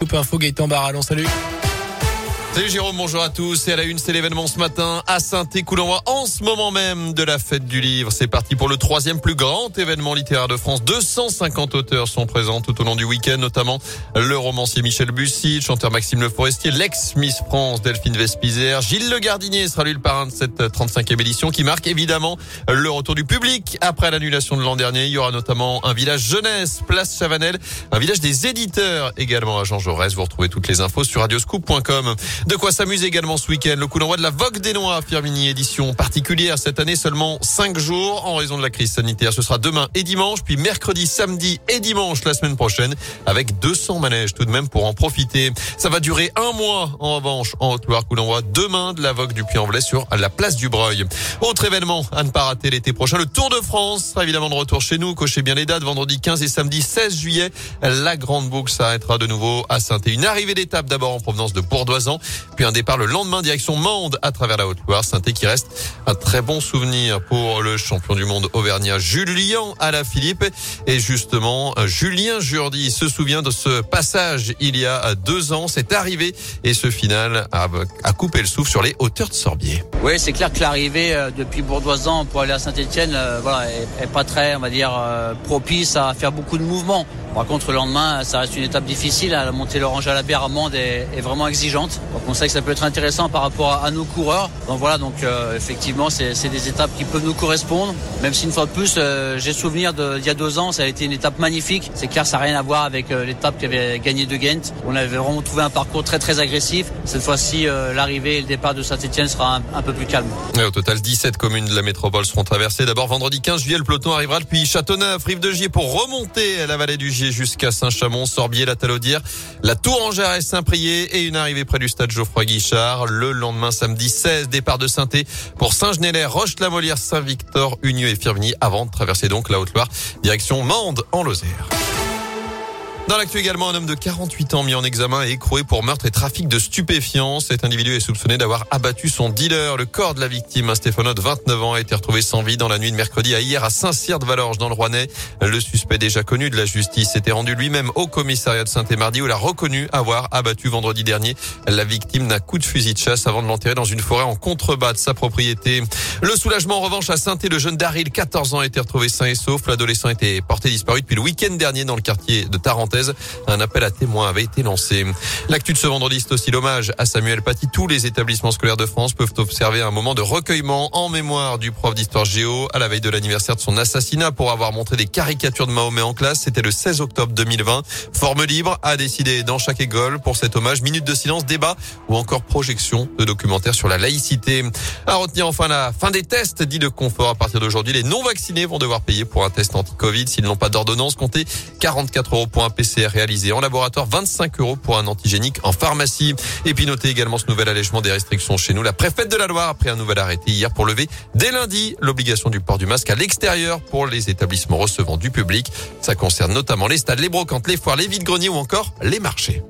Info Gaëtan Barallon, salut. Salut Jérôme, bonjour à tous. Et à la une, c'est l'événement ce matin à Saint-Écoulon en ce moment même de la fête du livre. C'est parti pour le troisième plus grand événement littéraire de France. 250 auteurs sont présents tout au long du week-end, notamment le romancier Michel Bussy, le chanteur Maxime Le Forestier, l'ex-Miss France Delphine Vespizer, Gilles Le Gardinier sera lui le parrain de cette 35e édition qui marque évidemment le retour du public après l'annulation de l'an dernier. Il y aura notamment un village jeunesse, place Chavanel, un village des éditeurs également à Jean Jaurès. Vous retrouvez toutes les infos sur radioscoop.com. De quoi s'amuser également ce week-end. Le coup d'envoi de la Vogue des Noirs, Firmini, édition particulière cette année, seulement 5 jours en raison de la crise sanitaire. Ce sera demain et dimanche, puis mercredi, samedi et dimanche la semaine prochaine, avec 200 manèges tout de même pour en profiter. Ça va durer un mois en revanche en Haute-Loire. Coup d'envoi demain de la Vogue du Puy-en-Velay sur la place du Breuil. Autre événement à ne pas rater l'été prochain, le Tour de France sera évidemment de retour chez nous. Cochez bien les dates, vendredi 15 et samedi 16 juillet. La grande boucle s'arrêtera de nouveau à saint Une arrivée d'étape d'abord en provenance de Bourdoisan puis un départ le lendemain direction Mende à travers la Haute-Loire. saint qui reste un très bon souvenir pour le champion du monde auvergnat Julien Alaphilippe. Et justement, Julien Jourdi se souvient de ce passage il y a deux ans. C'est arrivé et ce final a, a, coupé le souffle sur les hauteurs de Sorbier. Oui, c'est clair que l'arrivée euh, depuis Bourdoisan pour aller à Saint-Etienne euh, voilà, est, pas très, on va dire, euh, propice à faire beaucoup de mouvements. Par contre, le lendemain, ça reste une étape difficile. La montée l'Orange à la bière amende est, est, vraiment exigeante. On sait que ça peut être intéressant par rapport à, nos coureurs. Donc voilà, donc euh, effectivement, c'est des étapes qui peuvent nous correspondre. Même si une fois de plus, euh, j'ai souvenir d'il y a deux ans, ça a été une étape magnifique. C'est clair, ça n'a rien à voir avec euh, l'étape qui avait gagné de Ghent. On avait vraiment trouvé un parcours très très agressif. Cette fois-ci, l'arrivée et le départ de Saint-Etienne sera un, peu plus calme. Et au total, 17 communes de la métropole seront traversées. D'abord, vendredi 15 juillet, le peloton arrivera depuis Châteauneuf, Rive de Gier pour remonter à la vallée du Gier jusqu'à Saint-Chamond, Sorbier, la Talaudière, la Tourangère et Saint-Prié et une arrivée près du stade Geoffroy Guichard. Le lendemain, samedi 16, départ de saint pour Saint-Genélaire, Roche-la-Molière, Saint-Victor, Unieux et Firminy avant de traverser donc la Haute-Loire, direction Mende en Lozère. Dans l'actu également, un homme de 48 ans mis en examen et écroué pour meurtre et trafic de stupéfiants. Cet individu est soupçonné d'avoir abattu son dealer. Le corps de la victime, un Stéphanote de 29 ans, a été retrouvé sans vie dans la nuit de mercredi à hier à Saint-Cyr-de-Valorges dans le Rouennais. Le suspect déjà connu de la justice s'était rendu lui-même au commissariat de Saint-Émardi où il a reconnu avoir abattu vendredi dernier la victime d'un coup de fusil de chasse avant de l'enterrer dans une forêt en contrebas de sa propriété. Le soulagement en revanche à saint le jeune Daryl, 14 ans, a été retrouvé sain et sauf. L'adolescent était porté disparu depuis le week-end dernier dans le quartier de Tarentaise. Un appel à témoins avait été lancé. L'actu de ce vendredi, c'est aussi l'hommage à Samuel Paty. Tous les établissements scolaires de France peuvent observer un moment de recueillement en mémoire du prof d'histoire géo à la veille de l'anniversaire de son assassinat pour avoir montré des caricatures de Mahomet en classe. C'était le 16 octobre 2020. Forme libre a décidé dans chaque école pour cet hommage. Minute de silence, débat ou encore projection de documentaires sur la laïcité. À retenir enfin la fin des tests dits de confort. À partir d'aujourd'hui, les non vaccinés vont devoir payer pour un test anti-Covid s'ils n'ont pas d'ordonnance. Comptez 44 euros pour un PCR réalisé en laboratoire, 25 euros pour un antigénique en pharmacie. Et puis notez également ce nouvel allègement des restrictions chez nous. La préfète de la Loire a pris un nouvel arrêté hier pour lever dès lundi l'obligation du port du masque à l'extérieur pour les établissements recevant du public. Ça concerne notamment les stades, les brocantes, les foires, les vides-greniers ou encore les marchés.